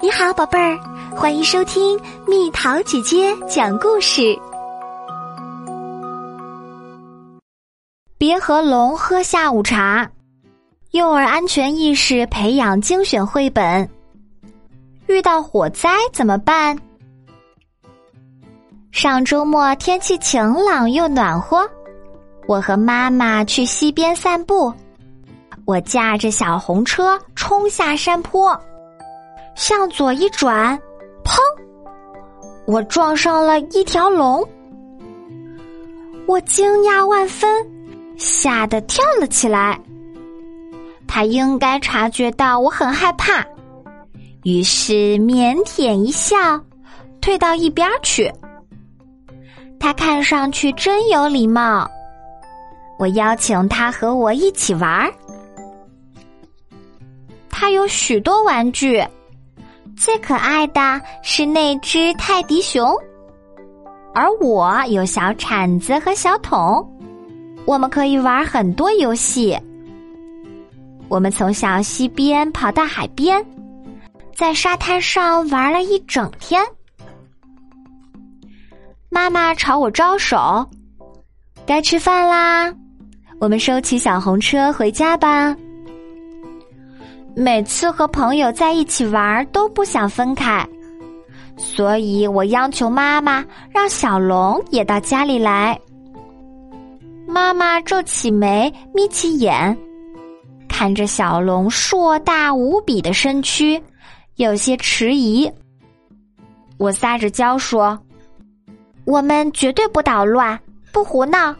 你好，宝贝儿，欢迎收听蜜桃姐姐讲故事。别和龙喝下午茶，幼儿安全意识培养精选绘本。遇到火灾怎么办？上周末天气晴朗又暖和，我和妈妈去溪边散步。我驾着小红车冲下山坡。向左一转，砰！我撞上了一条龙，我惊讶万分，吓得跳了起来。他应该察觉到我很害怕，于是腼腆一笑，退到一边去。他看上去真有礼貌。我邀请他和我一起玩儿他有许多玩具。最可爱的是那只泰迪熊，而我有小铲子和小桶，我们可以玩很多游戏。我们从小溪边跑到海边，在沙滩上玩了一整天。妈妈朝我招手，该吃饭啦，我们收起小红车回家吧。每次和朋友在一起玩都不想分开，所以我央求妈妈让小龙也到家里来。妈妈皱起眉，眯起眼，看着小龙硕大无比的身躯，有些迟疑。我撒着娇说：“我们绝对不捣乱，不胡闹，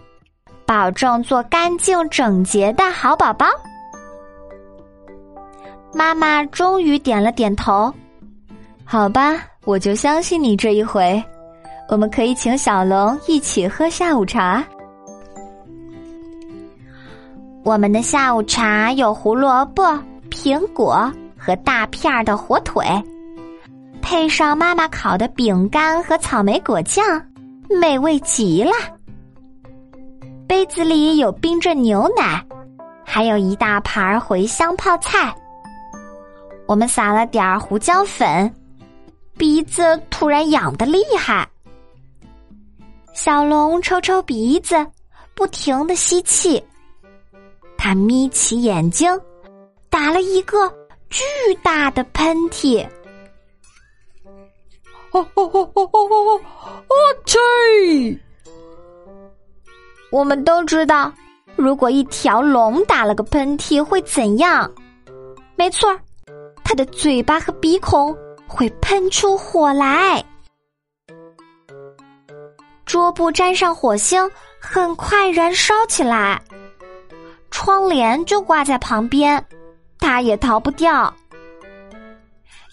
保证做干净整洁的好宝宝。”妈妈终于点了点头，好吧，我就相信你这一回。我们可以请小龙一起喝下午茶。我们的下午茶有胡萝卜、苹果和大片儿的火腿，配上妈妈烤的饼干和草莓果酱，美味极了。杯子里有冰镇牛奶，还有一大盘茴香泡菜。我们撒了点儿胡椒粉，鼻子突然痒的厉害。小龙抽抽鼻子，不停的吸气。他眯起眼睛，打了一个巨大的喷嚏。哦哦哦哦哦哦！哦嚏！我们都知道，如果一条龙打了个喷嚏会怎样？没错儿。他的嘴巴和鼻孔会喷出火来，桌布沾上火星，很快燃烧起来。窗帘就挂在旁边，它也逃不掉。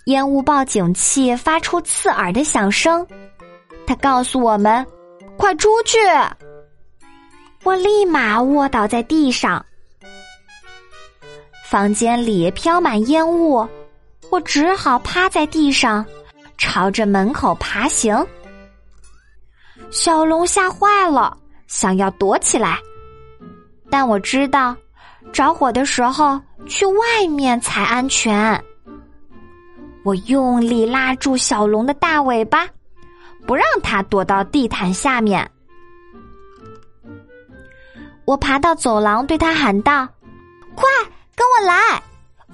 烟雾报警器发出刺耳的响声，它告诉我们：“快出去！”我立马卧倒在地上，房间里飘满烟雾。我只好趴在地上，朝着门口爬行。小龙吓坏了，想要躲起来，但我知道，着火的时候去外面才安全。我用力拉住小龙的大尾巴，不让它躲到地毯下面。我爬到走廊，对他喊道：“快跟我来！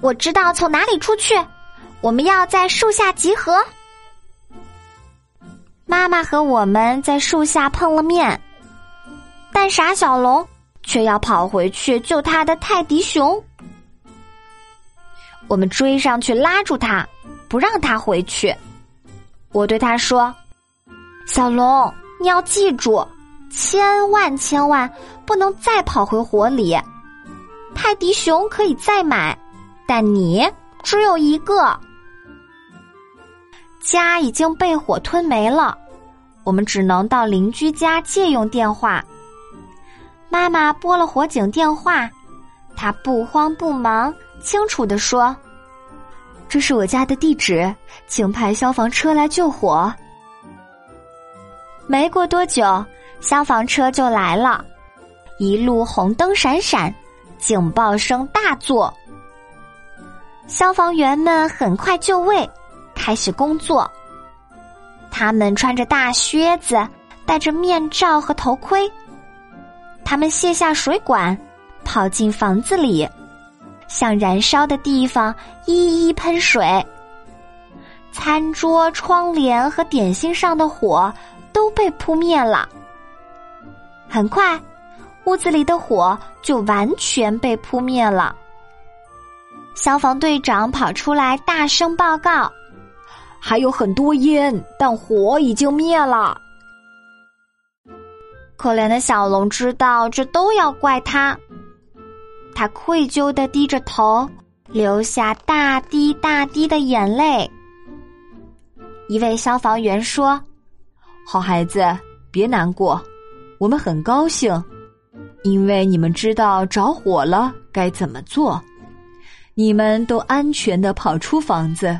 我知道从哪里出去。”我们要在树下集合。妈妈和我们在树下碰了面，但傻小龙却要跑回去救他的泰迪熊。我们追上去拉住他，不让他回去。我对他说：“小龙，你要记住，千万千万不能再跑回火里。泰迪熊可以再买，但你只有一个。”家已经被火吞没了，我们只能到邻居家借用电话。妈妈拨了火警电话，她不慌不忙，清楚的说：“这是我家的地址，请派消防车来救火。”没过多久，消防车就来了，一路红灯闪闪，警报声大作，消防员们很快就位。开始工作。他们穿着大靴子，戴着面罩和头盔。他们卸下水管，跑进房子里，向燃烧的地方一一喷水。餐桌、窗帘和点心上的火都被扑灭了。很快，屋子里的火就完全被扑灭了。消防队长跑出来，大声报告：“还有很多烟，但火已经灭了。”可怜的小龙知道这都要怪他，他愧疚的低着头，流下大滴大滴的眼泪。一位消防员说：“好孩子，别难过，我们很高兴，因为你们知道着火了该怎么做。”你们都安全的跑出房子，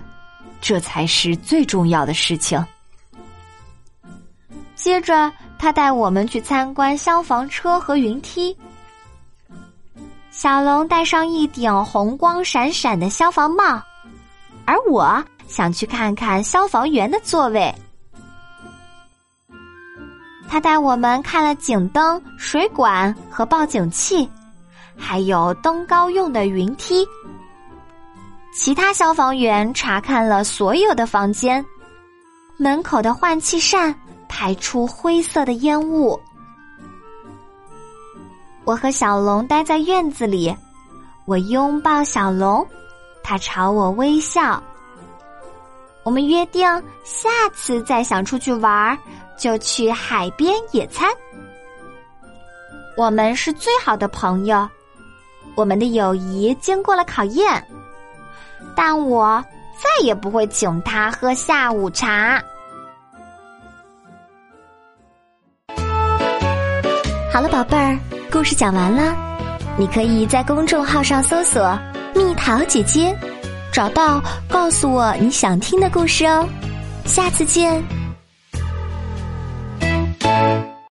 这才是最重要的事情。接着，他带我们去参观消防车和云梯。小龙戴上一顶红光闪闪的消防帽，而我想去看看消防员的座位。他带我们看了警灯、水管和报警器，还有登高用的云梯。其他消防员查看了所有的房间，门口的换气扇排出灰色的烟雾。我和小龙待在院子里，我拥抱小龙，他朝我微笑。我们约定下次再想出去玩，就去海边野餐。我们是最好的朋友，我们的友谊经过了考验。但我再也不会请他喝下午茶。好了，宝贝儿，故事讲完了。你可以在公众号上搜索“蜜桃姐姐”，找到告诉我你想听的故事哦。下次见。